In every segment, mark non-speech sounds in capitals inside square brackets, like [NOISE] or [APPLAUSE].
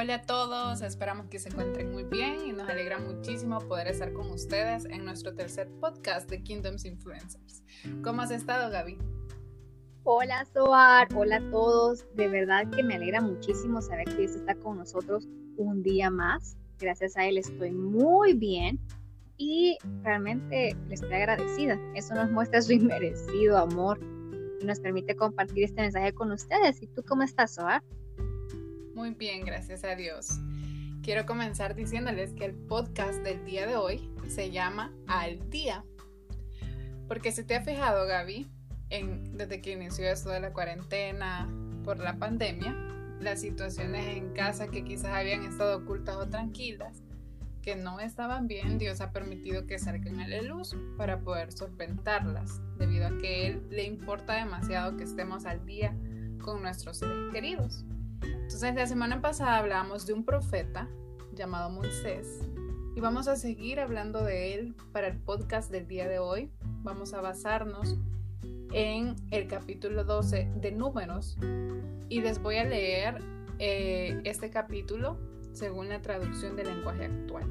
Hola a todos, esperamos que se encuentren muy bien y nos alegra muchísimo poder estar con ustedes en nuestro tercer podcast de Kingdoms Influencers. ¿Cómo has estado, Gaby? Hola, Soar, hola a todos. De verdad que me alegra muchísimo saber que Dios está con nosotros un día más. Gracias a Él estoy muy bien y realmente le estoy agradecida. Eso nos muestra su inmerecido amor y nos permite compartir este mensaje con ustedes. ¿Y tú cómo estás, Soar? Muy bien, gracias a Dios. Quiero comenzar diciéndoles que el podcast del día de hoy se llama Al Día. Porque si te has fijado, Gaby, en, desde que inició esto de la cuarentena por la pandemia, las situaciones en casa que quizás habían estado ocultas o tranquilas, que no estaban bien, Dios ha permitido que salgan a la luz para poder solventarlas, debido a que Él le importa demasiado que estemos al día con nuestros seres queridos. Entonces, la semana pasada hablamos de un profeta llamado Moisés y vamos a seguir hablando de él para el podcast del día de hoy. Vamos a basarnos en el capítulo 12 de Números y les voy a leer eh, este capítulo según la traducción del lenguaje actual,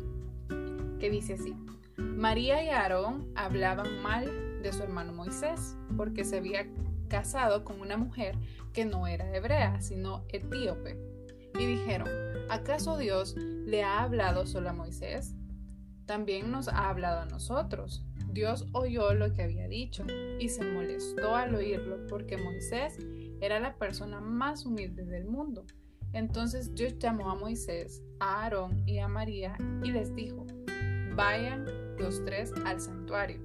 que dice así. María y Aarón hablaban mal de su hermano Moisés porque se había casado con una mujer que no era hebrea, sino etíope. Y dijeron, ¿acaso Dios le ha hablado solo a Moisés? También nos ha hablado a nosotros. Dios oyó lo que había dicho y se molestó al oírlo porque Moisés era la persona más humilde del mundo. Entonces Dios llamó a Moisés, a Aarón y a María y les dijo, vayan los tres al santuario.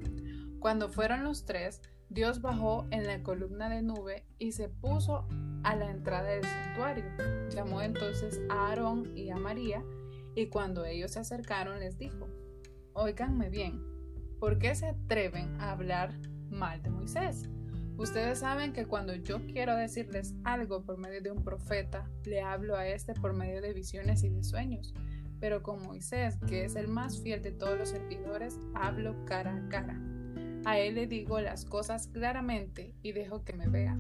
Cuando fueron los tres, Dios bajó en la columna de nube y se puso a la entrada del santuario. Llamó entonces a Aarón y a María y cuando ellos se acercaron les dijo, oíganme bien, ¿por qué se atreven a hablar mal de Moisés? Ustedes saben que cuando yo quiero decirles algo por medio de un profeta, le hablo a este por medio de visiones y de sueños. Pero con Moisés, que es el más fiel de todos los servidores, hablo cara a cara. A él le digo las cosas claramente y dejo que me vea.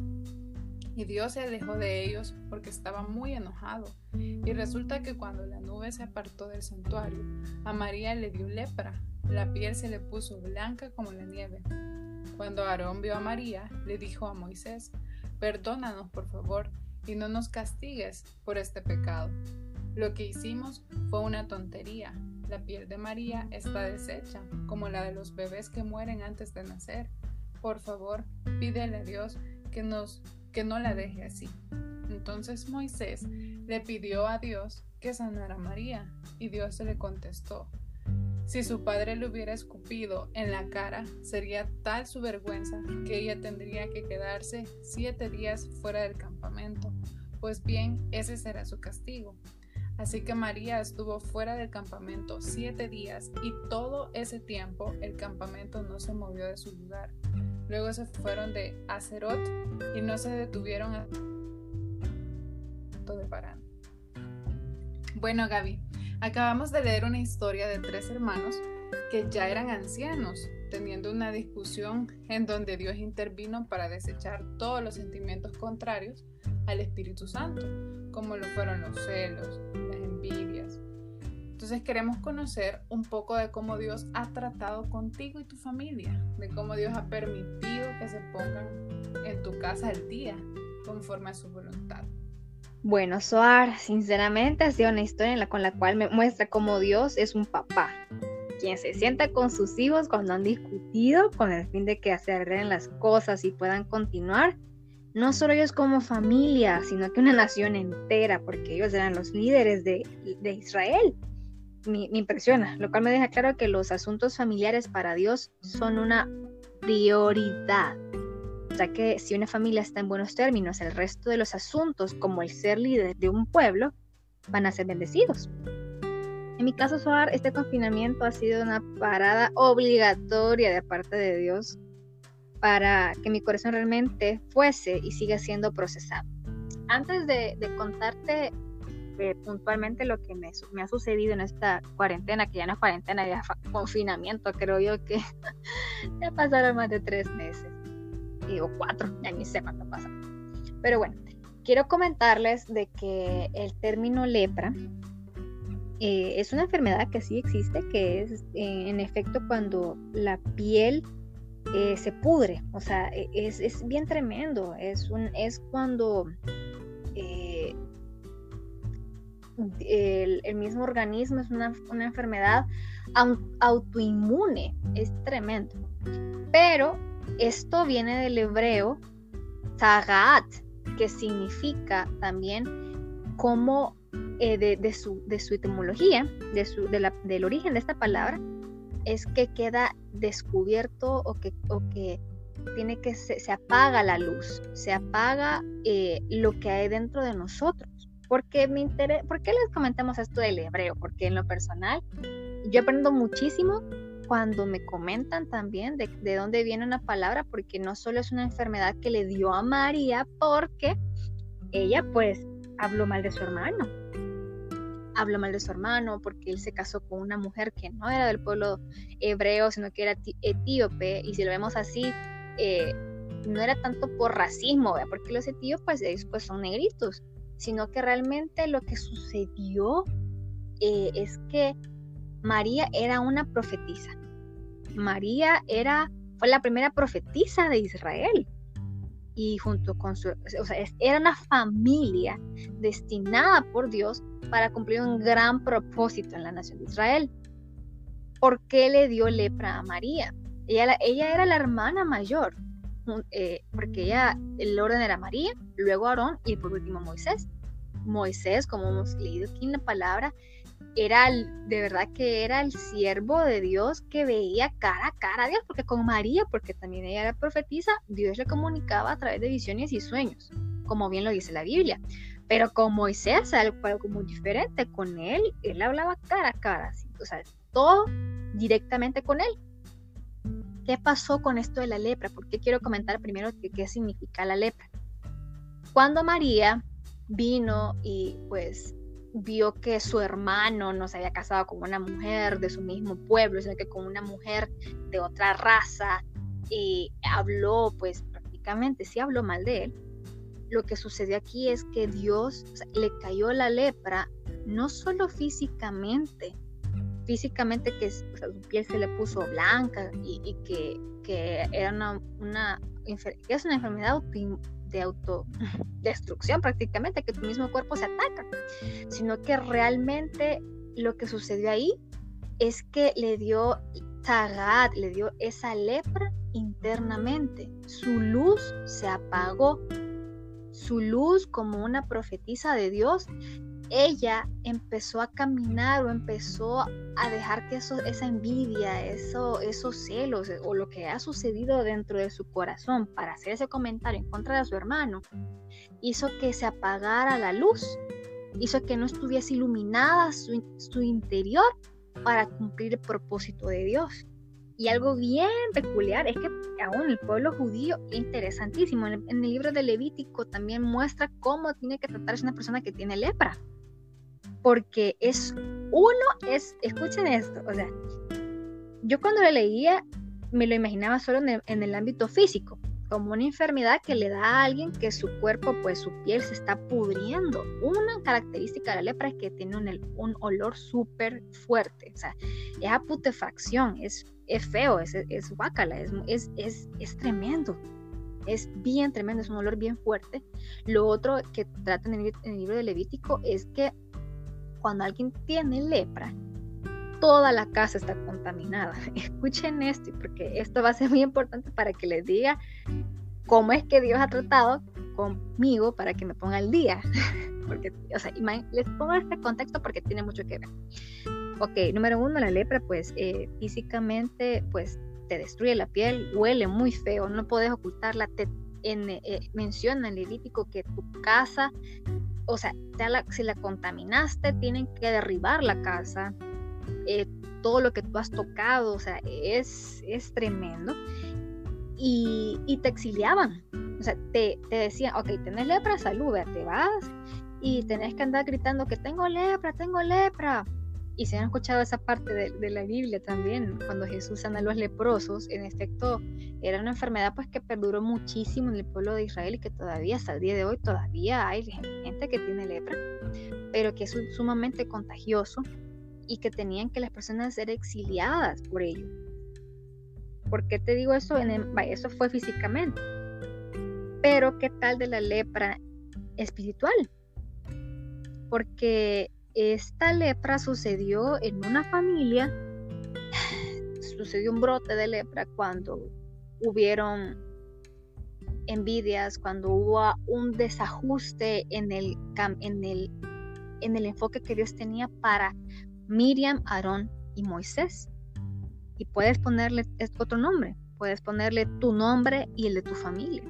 Y Dios se alejó de ellos porque estaba muy enojado. Y resulta que cuando la nube se apartó del santuario, a María le dio lepra. La piel se le puso blanca como la nieve. Cuando Aarón vio a María, le dijo a Moisés, perdónanos por favor y no nos castigues por este pecado. Lo que hicimos fue una tontería, la piel de María está deshecha, como la de los bebés que mueren antes de nacer. Por favor, pídele a Dios que, no la deje así. Entonces Moisés le pidió a Dios que sanara a María, y Dios le contestó. Si su padre le hubiera escupido en la cara, sería tal su vergüenza que ella tendría que quedarse siete días fuera del campamento. Pues bien, ese será su castigo. Así que María estuvo fuera del campamento siete días y todo ese tiempo el campamento no se movió de su lugar. Luego se fueron de Acerot y no se detuvieron a de Parán. Bueno, Gaby, acabamos de leer una historia de tres hermanos que ya eran ancianos, teniendo una discusión en donde Dios intervino para desechar todos los sentimientos contrarios al Espíritu Santo, como lo fueron los celos, las envidias. Entonces queremos conocer un poco de cómo Dios ha tratado contigo y tu familia, de cómo Dios ha permitido que se pongan en tu casa el día conforme a su voluntad. Bueno, Soar, sinceramente ha sido una historia con la cual me muestra cómo Dios es un papá, quien se sienta con sus hijos cuando han discutido con el fin de que se arreglen las cosas y puedan continuar no solo ellos como familia, sino que una nación entera, porque ellos eran los líderes de, Israel. Me, impresiona, lo cual me deja claro que los asuntos familiares para Dios son una prioridad. Sea que si una familia está en buenos términos, el resto de los asuntos, como el ser líder de un pueblo, van a ser bendecidos. En mi caso, Soar, este confinamiento ha sido una parada obligatoria de parte de Dios para que mi corazón realmente fuese y siga siendo procesado. Antes de, contarte eh, puntualmente lo que me, ha sucedido en esta cuarentena, que ya no es cuarentena, ya es confinamiento, creo yo que [LAUGHS] ya pasaron más de tres meses, o cuatro, ya ni sé cuánto pasa. Pero bueno, quiero comentarles de que el término lepra eh, es una enfermedad que sí existe, que es eh, en efecto cuando la piel eh, se pudre, o sea, e, es, bien tremendo, es, un, es cuando el, mismo organismo es una, una enfermedad autoinmune, es tremendo. Pero esto viene del hebreo tagat, que significa también como eh, de, su, de, su, etimología, de su, del origen de esta palabra, es que queda descubierto o que, o que tiene que se, apaga la luz, se apaga eh, lo que hay dentro de nosotros. Porque me interesa, ¿por qué les comentamos esto del hebreo? Porque en lo personal yo aprendo muchísimo cuando me comentan también de, de dónde viene una palabra, porque no solo es una enfermedad que le dio a María, porque ella pues habló mal de su hermano. Habló mal de su hermano porque él se casó con una mujer que no era del pueblo hebreo, sino que era etíope. Y si lo vemos así, eh, no era tanto por racismo, porque los etíopes pues, pues, son negritos, sino que realmente lo que sucedió eh, es que María era una profetisa. María era, fue la primera profetisa de Israel y junto con su, o sea, era una familia destinada por Dios para cumplir un gran propósito en la nación de Israel. ¿Por qué le dio lepra a María? Ella, ella era la hermana mayor, eh, porque ella, el orden era María, luego Aarón y por último Moisés. Moisés, como hemos leído aquí en la palabra, era de verdad que era el siervo de Dios que veía cara a cara a Dios, porque con María, porque también ella era profetisa, Dios le comunicaba a través de visiones y sueños, como bien lo dice la Biblia. Pero con Moisés algo, muy diferente, con él, él hablaba cara a cara, o sea, todo directamente con él. ¿Qué pasó con esto de la lepra? Porque quiero comentar primero qué significa la lepra. Cuando María vino y pues vio que su hermano no se había casado con una mujer de su mismo pueblo, sino que con una mujer de otra raza, y habló, pues prácticamente sí habló mal de él. Lo que sucedió aquí es que Dios le cayó la lepra, no solo físicamente, físicamente que su piel se le puso blanca y, que, era una, una, es una enfermedad de autodestrucción prácticamente, que tu mismo cuerpo se ataca, sino que realmente lo que sucedió ahí es que le dio tagat, le dio esa lepra internamente. Su luz se apagó. Su luz como una profetisa de Dios ella empezó a caminar o empezó a dejar que eso, esa envidia, eso, esos celos o lo que ha sucedido dentro de su corazón para hacer ese comentario en contra de su hermano, hizo que se apagara la luz, hizo que no estuviese iluminada su, su interior para cumplir el propósito de Dios. Y algo bien peculiar es que aún el pueblo judío, interesantísimo, en el, libro de Levítico también muestra cómo tiene que tratarse una persona que tiene lepra porque es uno, es, escuchen esto, o sea, yo cuando lo leía me lo imaginaba solo en el, ámbito físico, como una enfermedad que le da a alguien que su cuerpo, pues su piel se está pudriendo. Una característica de la lepra es que tiene un, olor súper fuerte, o sea, es a putrefacción, es, es feo, es, es es, es, es, tremendo es bien tremendo, es un olor bien fuerte. Lo otro que trata en el, libro de Levítico es que cuando alguien tiene lepra, toda la casa está contaminada. [LAUGHS] Escuchen esto, porque esto va a ser muy importante para que les diga cómo es que Dios ha tratado conmigo para que me ponga al día. [LAUGHS] porque, o sea, les pongo este contexto porque tiene mucho que ver. Ok, número uno, la lepra, pues eh, físicamente, pues te destruye la piel, huele muy feo, no puedes ocultarla. Te en, eh, menciona en Levítico que tu casa o sea, si la contaminaste, tienen que derribar la casa, eh, todo lo que tú has tocado, o sea, es, es tremendo. Y, te exiliaban, o sea, te, te decían, ok, tenés lepra, salud, te vas y tenés que andar gritando que tengo lepra, tengo lepra. Y si han escuchado esa parte de, la Biblia también, cuando Jesús sana a los leprosos, en efecto, era una enfermedad pues que perduró muchísimo en el pueblo de Israel y que todavía hasta el día de hoy todavía hay gente que tiene lepra, pero que es sumamente contagioso y que tenían que las personas ser exiliadas por ello. ¿Por qué te digo eso? Eso fue físicamente. Pero ¿qué tal de la lepra espiritual? Porque esta lepra sucedió en una familia, sucedió un brote de lepra cuando hubieron envidias, cuando hubo un desajuste en el, en el, en el enfoque que Dios tenía para Miriam, Aarón y Moisés. Y puedes ponerle otro nombre, puedes ponerle tu nombre y el de tu familia.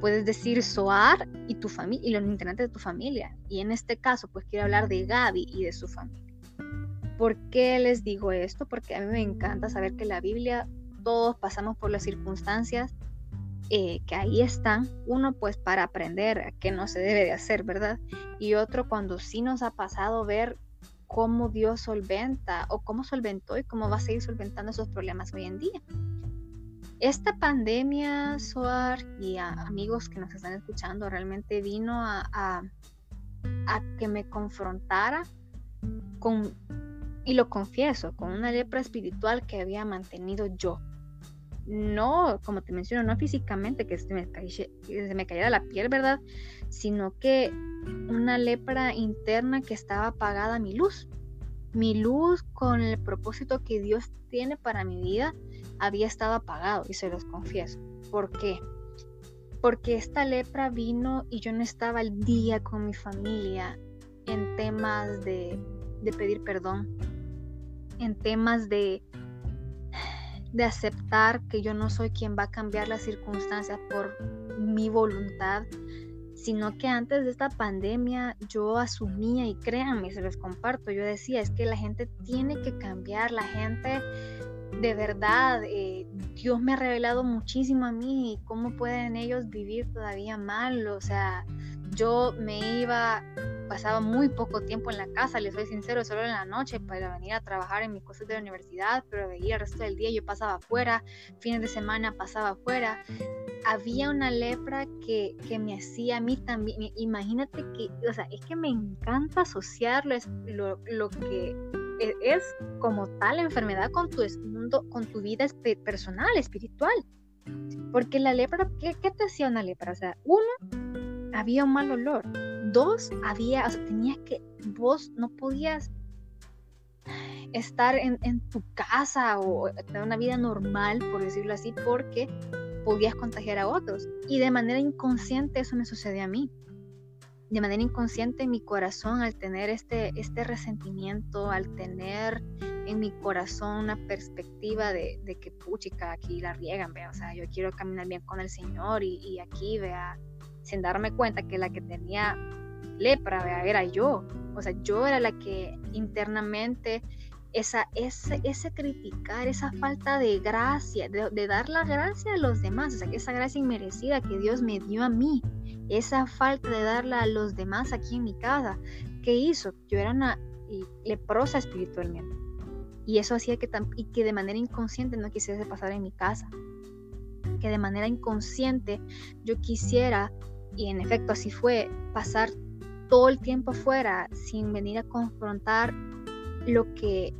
Puedes decir Soar y tu familia y los integrantes de tu familia. Y en este caso, pues quiero hablar de Gaby y de su familia. ¿Por qué les digo esto? Porque a mí me encanta saber que la Biblia, todos pasamos por las circunstancias eh, que ahí están. Uno, pues para aprender qué no se debe de hacer, ¿verdad? Y otro, cuando sí nos ha pasado ver cómo Dios solventa o cómo solventó y cómo va a seguir solventando esos problemas hoy en día. Esta pandemia, Soar y amigos que nos están escuchando, realmente vino a, que me confrontara con, y lo confieso, con una lepra espiritual que había mantenido yo. No, como te menciono, no físicamente que se me, se me cayera la piel, ¿verdad? Sino que una lepra interna que estaba apagada mi luz. Mi luz con el propósito que Dios tiene para mi vida había estado apagado y se los confieso. ¿Por qué? Porque esta lepra vino y yo no estaba al día con mi familia en temas de, de pedir perdón, en temas de, de aceptar que yo no soy quien va a cambiar las circunstancias por mi voluntad, sino que antes de esta pandemia yo asumía y créanme, se los comparto, yo decía, es que la gente tiene que cambiar, la gente de verdad, eh, Dios me ha revelado muchísimo a mí, cómo pueden ellos vivir todavía mal, o sea, yo me iba, pasaba muy poco tiempo en la casa, les soy sincero, solo en la noche para venir a trabajar en mis cosas de la universidad, pero veía el resto del día yo pasaba afuera, fines de semana pasaba afuera. Había una lepra que, que me hacía a mí también, imagínate que, o sea, es que me encanta asociarlo, es lo, lo que es como tal enfermedad con tu, mundo, con tu vida personal, espiritual. Porque la lepra, ¿qué, te hacía una lepra? O sea, uno, había un mal olor. Dos, había, o sea, tenías que, vos no podías estar en, en, tu casa o tener una vida normal, por decirlo así, porque podías contagiar a otros. Y de manera inconsciente eso me sucedió a mí de manera inconsciente en mi corazón al tener este, este resentimiento, al tener en mi corazón una perspectiva de, de que puchica, aquí la riegan, vea, o sea, yo quiero caminar bien con el Señor y, y aquí, vea, sin darme cuenta que la que tenía lepra, vea, era yo, o sea, yo era la que internamente esa, ese, ese criticar, esa falta de gracia, de, dar la gracia a los demás, o sea, esa gracia inmerecida que Dios me dio a mí, esa falta de darla a los demás aquí en mi casa. ¿Qué hizo? Yo era una leprosa espiritualmente. Y eso hacía que, y que de manera inconsciente no quisiese pasar en mi casa. Que de manera inconsciente yo quisiera, y en efecto así fue, pasar todo el tiempo afuera sin venir a confrontar lo que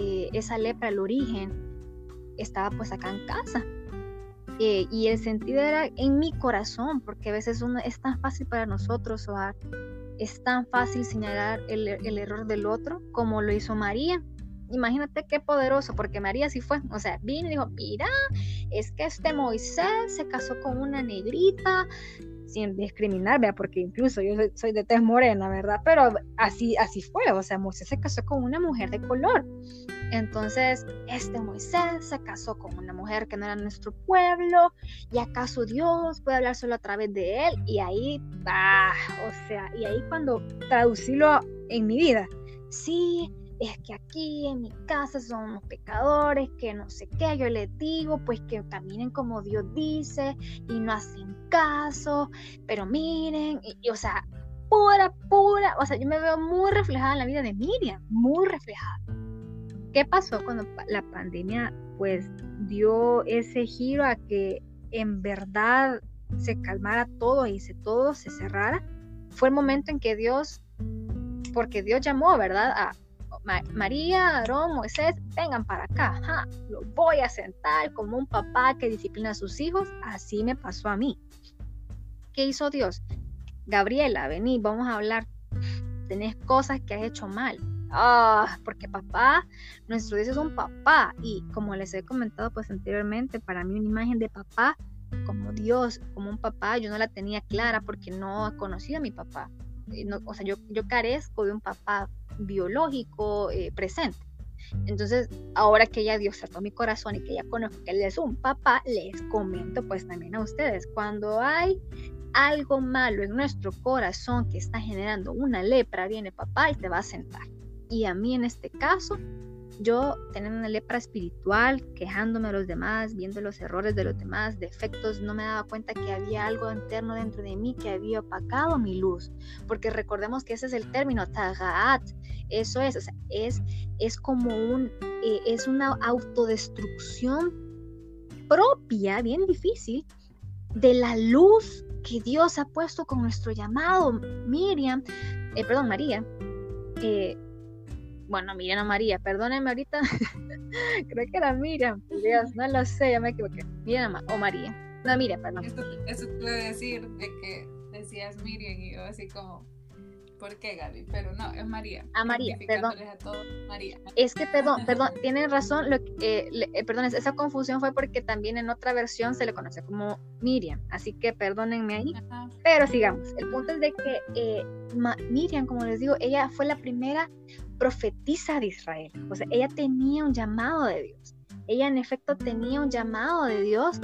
eh, esa lepra, el origen, estaba pues acá en casa. Eh, y el sentido era en mi corazón, porque a veces es tan fácil para nosotros, o es tan fácil señalar el, el, error del otro como lo hizo María. Imagínate qué poderoso, porque María sí fue, o sea, vino y dijo, mira, es que este Moisés se casó con una negrita, sin discriminar, ¿verdad? porque incluso yo soy, de tez morena, ¿verdad? Pero así, así fue, o sea, Moisés se casó con una mujer de color. Entonces, este Moisés se casó con una mujer que no era nuestro pueblo, y acaso Dios puede hablar solo a través de él, y ahí, ah, o sea, y ahí cuando traducirlo en mi vida, sí, es que aquí en mi casa son unos pecadores, que no sé qué, yo les digo, pues que caminen como Dios dice y no hacen caso, pero miren, y, o sea, pura, pura, o sea, yo me veo muy reflejada en la vida de Miriam, muy reflejada. ¿Qué pasó cuando la pandemia pues dio ese giro a que en verdad se calmara todo y se, todo se cerrara? Fue el momento en que Dios, porque Dios llamó, ¿verdad? A María, Aarón, Moisés, vengan para acá, lo voy a sentar como un papá que disciplina a sus hijos, así me pasó a mí. ¿Qué hizo Dios? Gabriela, vení, vamos a hablar. Tenés cosas que has hecho mal. Ah, porque papá, nuestro Dios es un papá. Y como les he comentado pues anteriormente, para mí una imagen de papá como Dios, como un papá, yo no la tenía clara porque no he conocido a mi papá. Eh, o sea, yo, yo carezco de un papá biológico eh, presente. Entonces, ahora que ya Dios trató mi corazón y que ya conozco que Él es un papá, les comento pues también a ustedes, cuando hay algo malo en nuestro corazón que está generando una lepra, viene papá y te va a sentar. Y a mí en este caso, yo teniendo una lepra espiritual, quejándome de los demás, viendo los errores de los demás, defectos, no me daba cuenta que había algo interno dentro de mí que había opacado mi luz. Porque recordemos que ese es el término, tagaat. Eso es, o sea, es, es como un, eh, es una autodestrucción propia, bien difícil, de la luz que Dios ha puesto con nuestro llamado. Miriam, eh, perdón, María, eh, bueno, Miriam o María, perdónenme ahorita, [LAUGHS] creo que era Miriam, Dios, no lo sé, ya me equivoqué, Miriam o María, no, Miriam, perdón. Eso, eso te iba a decir, de que decías Miriam y yo así como, ¿Por qué, Gaby? Pero no, es María. A María, perdón. A María. Es que, perdón, [LAUGHS] perdón, tienen razón. Lo eh, eh, perdón, esa confusión fue porque también en otra versión se le conoce como Miriam. Así que perdónenme ahí. Pero sigamos. El punto es de que eh, Miriam, como les digo, ella fue la primera profetisa de Israel. O sea, ella tenía un llamado de Dios. Ella en efecto tenía un llamado de Dios.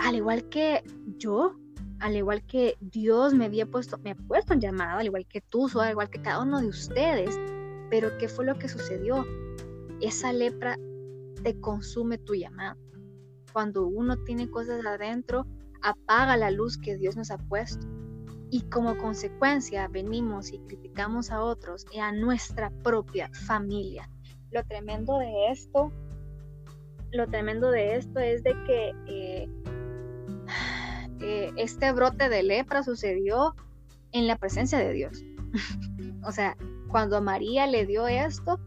Al igual que yo, al igual que Dios me había puesto, me ha puesto un llamado, al igual que tú, al igual que cada uno de ustedes. Pero ¿qué fue lo que sucedió? Esa lepra te consume tu llamado. Cuando uno tiene cosas adentro, apaga la luz que Dios nos ha puesto. Y como consecuencia venimos y criticamos a otros y a nuestra propia familia. Lo tremendo de esto, lo tremendo de esto es de que eh, [SIGHS] este brote de lepra sucedió en la presencia de Dios. [LAUGHS] o sea, cuando María le dio esto,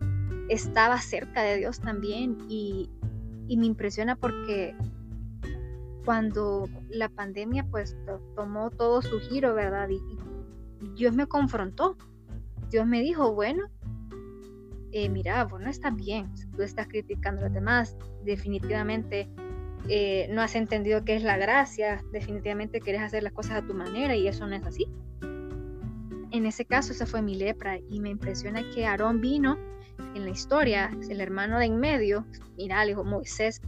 estaba cerca de Dios también y, me impresiona porque cuando la pandemia pues tomó todo su giro, ¿verdad? Y, Dios me confrontó. Dios me dijo, bueno, eh, mira, vos no estás bien, tú estás criticando a los demás, definitivamente eh, no has entendido qué es la gracia, definitivamente quieres hacer las cosas a tu manera y eso no es así. En ese caso, esa fue mi lepra y me impresiona que Aarón vino en la historia, el hermano de en medio, mira, le dijo, Moisés,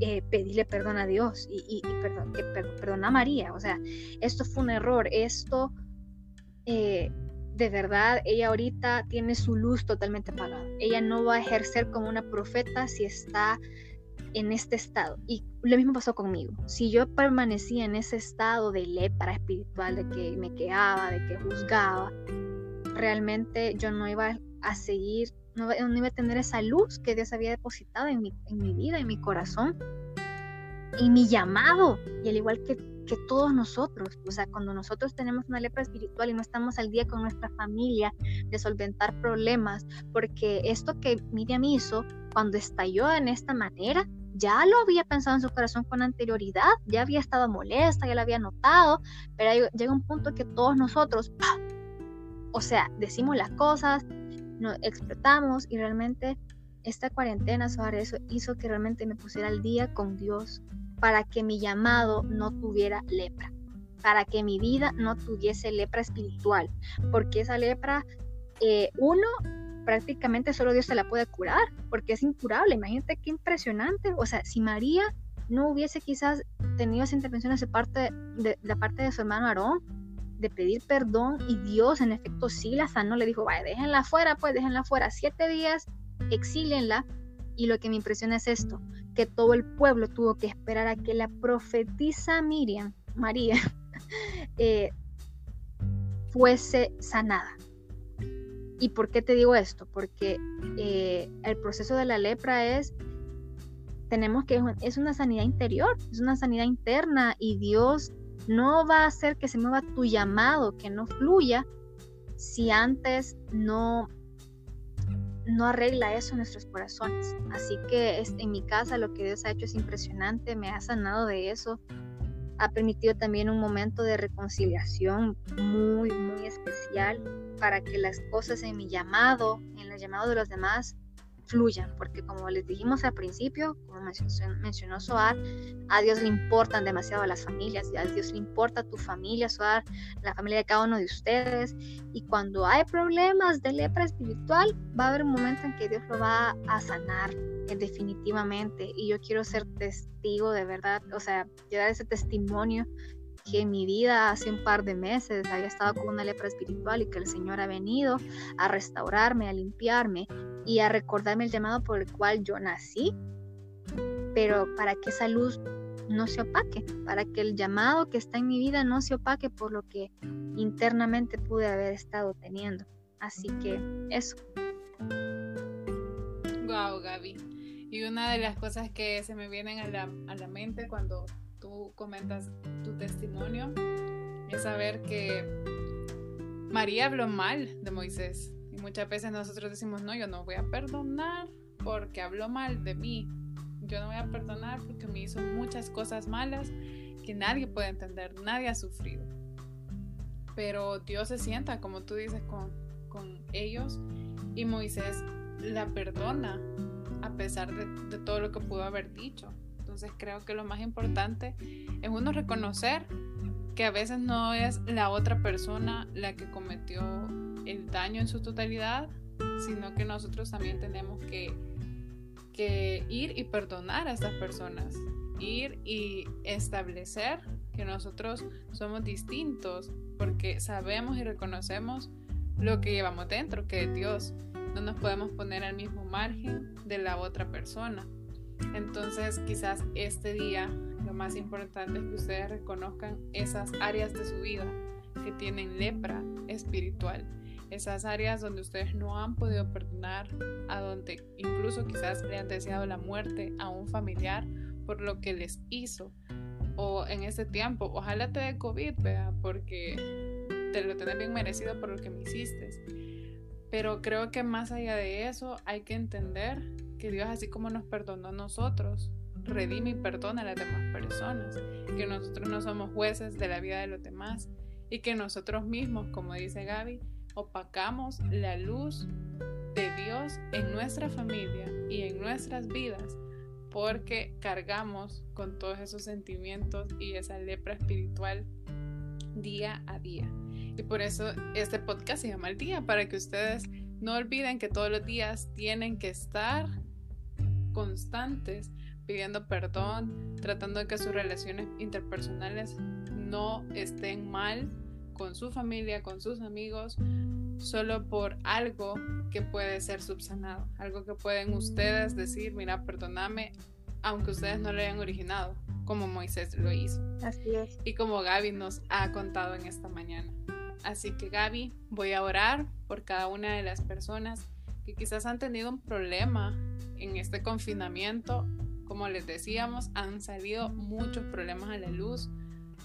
eh, pedile perdón a Dios y, perdón, perdona a María. O sea, esto fue un error, esto eh, de verdad, ella ahorita tiene su luz totalmente apagada. Ella no va a ejercer como una profeta si está en este estado. Y lo mismo pasó conmigo. Si yo permanecía en ese estado de lepra espiritual, de que me quedaba, de que juzgaba, realmente yo no iba a seguir, no, iba a tener esa luz que Dios había depositado en mi, en mi vida, en mi corazón, y mi llamado. Y al igual que, que todos nosotros, o sea, cuando nosotros tenemos una lepra espiritual y no estamos al día con nuestra familia de solventar problemas, porque esto que Miriam hizo, cuando estalló en esta manera, ya lo había pensado en su corazón con anterioridad, ya había estado molesta, ya lo había notado, pero llega un punto que todos nosotros, o sea, decimos las cosas, nos explotamos y realmente esta cuarentena eso hizo que realmente me pusiera al día con Dios para que mi llamado no tuviera lepra, para que mi vida no tuviese lepra espiritual, porque esa lepra, eh, uno, prácticamente solo Dios se la puede curar, porque es incurable. Imagínate qué impresionante. O sea, si María no hubiese quizás tenido esa intervención de parte de, la parte de su hermano Aarón, de pedir perdón, y Dios en efecto sí la sanó, le dijo, vaya, déjenla fuera, pues déjenla fuera, siete días, exílenla. Y lo que me impresiona es esto, que todo el pueblo tuvo que esperar a que la profetisa Miriam, María, [LAUGHS] eh, fuese sanada. ¿Y por qué te digo esto? Porque eh, el proceso de la lepra es, tenemos que, es una sanidad interior, es una sanidad interna y Dios no va a hacer que se mueva tu llamado, que no fluya, si antes no no arregla eso en nuestros corazones. Así que en mi casa lo que Dios ha hecho es impresionante, me ha sanado de eso, ha permitido también un momento de reconciliación muy, muy especial para que las cosas en mi llamado, en el llamado de los demás, fluyan, porque como les dijimos al principio, como mencionó, mencionó Soar, a Dios le importan demasiado las familias, a Dios le importa tu familia, Soar, la familia de cada uno de ustedes, y cuando hay problemas de lepra espiritual, va a haber un momento en que Dios lo va a sanar eh, definitivamente, y yo quiero ser testigo de verdad, o sea, dar ese testimonio que en mi vida hace un par de meses había estado con una lepra espiritual y que el Señor ha venido a restaurarme, a limpiarme y a recordarme el llamado por el cual yo nací, pero para que esa luz no se opaque, para que el llamado que está en mi vida no se opaque por lo que internamente pude haber estado teniendo. Así que eso. Wow, Gaby. Y una de las cosas que se me vienen a la, a la mente cuando tú comentas tu testimonio es saber que María habló mal de Moisés. Muchas veces nosotros decimos, no, yo no voy a perdonar porque habló mal de mí. Yo no voy a perdonar porque me hizo muchas cosas malas que nadie puede entender, nadie ha sufrido. Pero Dios se sienta, como tú dices, con, con ellos y Moisés la perdona a pesar de, de todo lo que pudo haber dicho. Entonces creo que lo más importante es uno reconocer que a veces no es la otra persona la que cometió el daño en su totalidad, sino que nosotros también tenemos que, que ir y perdonar a estas personas, ir y establecer que nosotros somos distintos porque sabemos y reconocemos lo que llevamos dentro, que es Dios. No nos podemos poner al mismo margen de la otra persona. Entonces quizás este día lo más importante es que ustedes reconozcan esas áreas de su vida que tienen lepra espiritual. Esas áreas donde ustedes no han podido perdonar, a donde incluso quizás le han deseado la muerte a un familiar por lo que les hizo. O en este tiempo, ojalá te dé COVID, vea, porque te lo tenés bien merecido por lo que me hiciste. Pero creo que más allá de eso hay que entender que Dios así como nos perdonó a nosotros, redime y perdona a las demás personas, que nosotros no somos jueces de la vida de los demás y que nosotros mismos, como dice Gaby, opacamos la luz de Dios en nuestra familia y en nuestras vidas porque cargamos con todos esos sentimientos y esa lepra espiritual día a día. Y por eso este podcast se llama El Día, para que ustedes no olviden que todos los días tienen que estar constantes pidiendo perdón, tratando de que sus relaciones interpersonales no estén mal con su familia, con sus amigos, solo por algo que puede ser subsanado, algo que pueden ustedes decir, mira, perdóname, aunque ustedes no lo hayan originado, como Moisés lo hizo. Así es. Y como Gaby nos ha contado en esta mañana. Así que Gaby, voy a orar por cada una de las personas que quizás han tenido un problema en este confinamiento. Como les decíamos, han salido muchos problemas a la luz.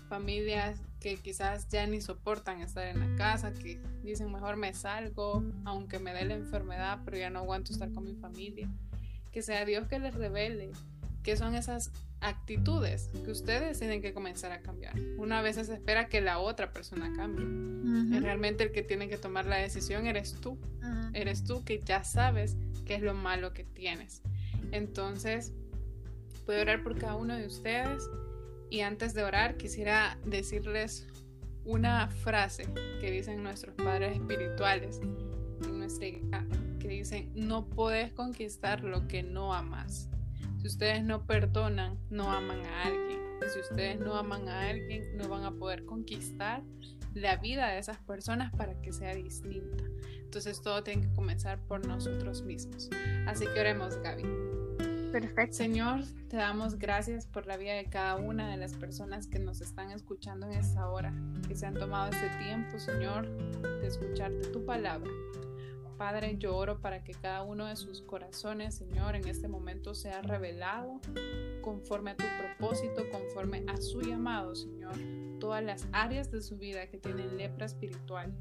Familias que quizás ya ni soportan estar en la casa, que dicen mejor me salgo, aunque me dé la enfermedad, pero ya no aguanto estar con mi familia. Que sea Dios que les revele qué son esas actitudes que ustedes tienen que comenzar a cambiar. Una vez se espera que la otra persona cambie. Realmente el que tiene que tomar la decisión eres tú. Eres tú que ya sabes qué es lo malo que tienes. Entonces, puedo orar por cada uno de ustedes. Y antes de orar, quisiera decirles una frase que dicen nuestros padres espirituales en nuestra que dicen, no puedes conquistar lo que no amas. Si ustedes no perdonan, no aman a alguien. Y si ustedes no aman a alguien, no van a poder conquistar la vida de esas personas para que sea distinta. Entonces todo tiene que comenzar por nosotros mismos. Así que oremos, Gaby. Señor, te damos gracias por la vida de cada una de las personas que nos están escuchando en esta hora, que se han tomado este tiempo, Señor, de escucharte tu palabra. Padre, yo oro para que cada uno de sus corazones, Señor, en este momento sea revelado conforme a tu propósito, conforme a su llamado, Señor. Todas las áreas de su vida que tienen lepra espiritual,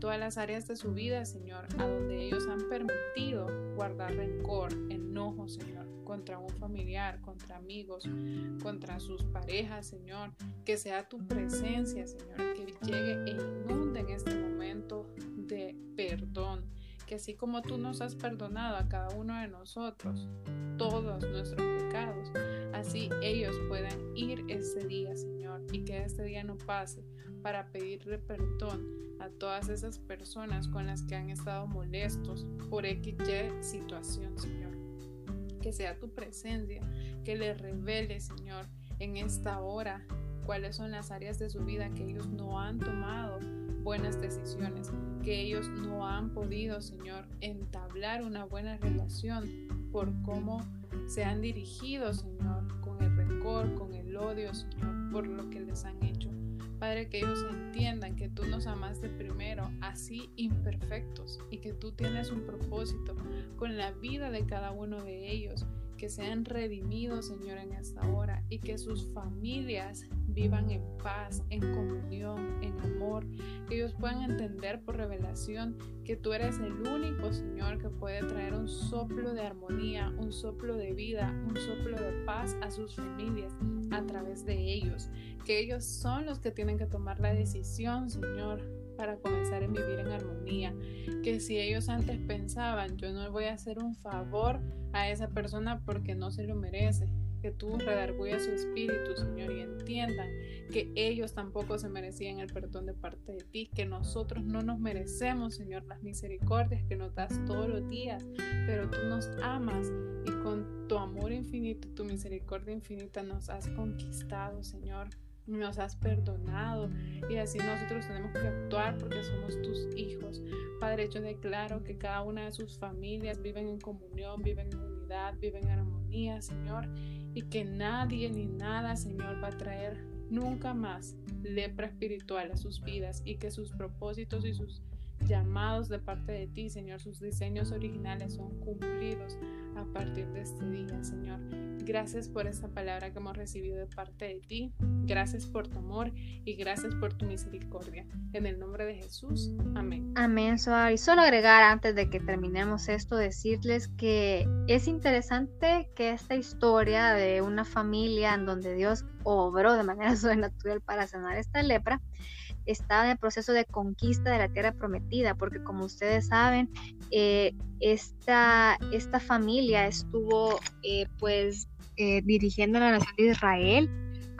todas las áreas de su vida, Señor, a donde ellos han permitido guardar rencor, enojo, Señor, contra un familiar, contra amigos, contra sus parejas, Señor. Que sea tu presencia, Señor, que llegue e inunde en este momento de perdón. Que así como tú nos has perdonado a cada uno de nosotros todos nuestros pecados, así ellos puedan ir ese día, Señor, y que este día no pase para pedirle perdón a todas esas personas con las que han estado molestos por XY situación, Señor. Que sea tu presencia, que le revele, Señor, en esta hora cuáles son las áreas de su vida que ellos no han tomado buenas decisiones, que ellos no han podido, Señor, entablar una buena relación por cómo se han dirigido, Señor, con el rencor, con el odio, Señor, por lo que les han hecho. Padre, que ellos entiendan que tú nos amaste primero, así imperfectos, y que tú tienes un propósito con la vida de cada uno de ellos, que sean redimidos, Señor, en esta hora, y que sus familias vivan en paz, en comunión, en amor, que ellos puedan entender por revelación que tú eres el único Señor que puede traer un soplo de armonía, un soplo de vida, un soplo de paz a sus familias a través de ellos, que ellos son los que tienen que tomar la decisión, Señor, para comenzar a vivir en armonía. Que si ellos antes pensaban, yo no voy a hacer un favor a esa persona porque no se lo merece, que tú redarguyas su espíritu, Señor, y entiendan que ellos tampoco se merecían el perdón de parte de ti, que nosotros no nos merecemos, Señor, las misericordias que nos das todos los días, pero tú nos amas y con tu amor infinito, tu misericordia infinita nos has conquistado, Señor nos has perdonado y así nosotros tenemos que actuar porque somos tus hijos. Padre, yo declaro que cada una de sus familias viven en comunión, viven en unidad, viven en armonía, Señor, y que nadie ni nada, Señor, va a traer nunca más lepra espiritual a sus vidas y que sus propósitos y sus llamados de parte de ti, Señor, sus diseños originales son cumplidos a partir de este día, Señor. Gracias por esta palabra que hemos recibido de parte de ti. Gracias por tu amor y gracias por tu misericordia. En el nombre de Jesús. Amén. Amén, Soar. Y solo agregar antes de que terminemos esto, decirles que es interesante que esta historia de una familia en donde Dios obró de manera [LAUGHS] sobrenatural para sanar esta lepra estaba en el proceso de conquista de la tierra prometida, porque como ustedes saben, eh, esta, esta, familia estuvo eh, pues eh, dirigiendo la nación de Israel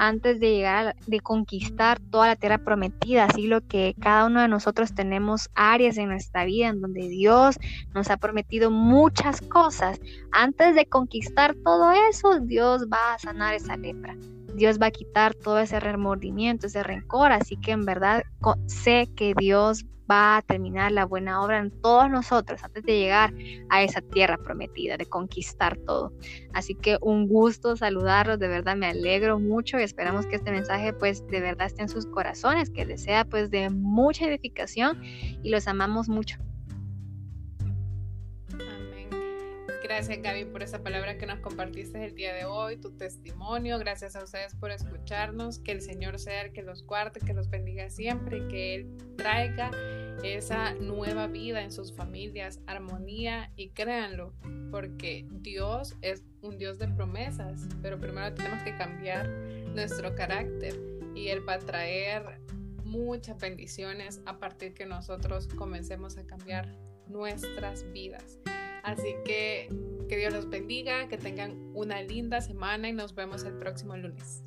antes de llegar de conquistar toda la tierra prometida, así lo que cada uno de nosotros tenemos áreas en nuestra vida en donde Dios nos ha prometido muchas cosas. Antes de conquistar todo eso, Dios va a sanar esa lepra. Dios va a quitar todo ese remordimiento, ese rencor, así que en verdad sé que Dios va a terminar la buena obra en todos nosotros antes de llegar a esa tierra prometida, de conquistar todo. Así que un gusto saludarlos, de verdad me alegro mucho y esperamos que este mensaje pues de verdad esté en sus corazones, que les sea pues de mucha edificación y los amamos mucho. Gracias Gaby por esa palabra que nos compartiste el día de hoy, tu testimonio. Gracias a ustedes por escucharnos. Que el Señor sea el que los guarde, que los bendiga siempre que Él traiga esa nueva vida en sus familias, armonía y créanlo, porque Dios es un Dios de promesas, pero primero tenemos que cambiar nuestro carácter y Él va a traer muchas bendiciones a partir que nosotros comencemos a cambiar nuestras vidas. Así que que Dios los bendiga, que tengan una linda semana y nos vemos el próximo lunes.